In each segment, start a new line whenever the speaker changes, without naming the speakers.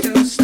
still.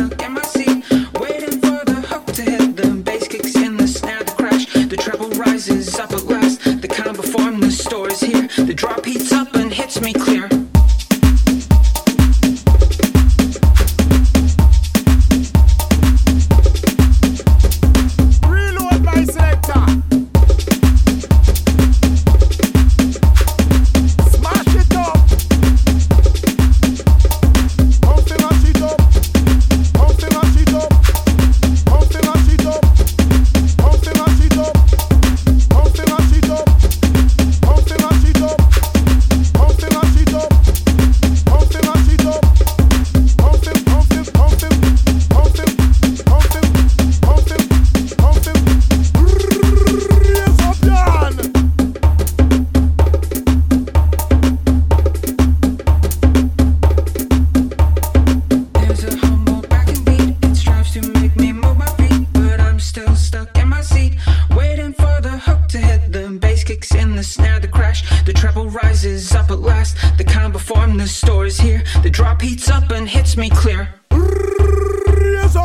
the snare, the crash, the treble rises up at last. The kind before the store is here. The drop heats up and hits me clear.
Yes,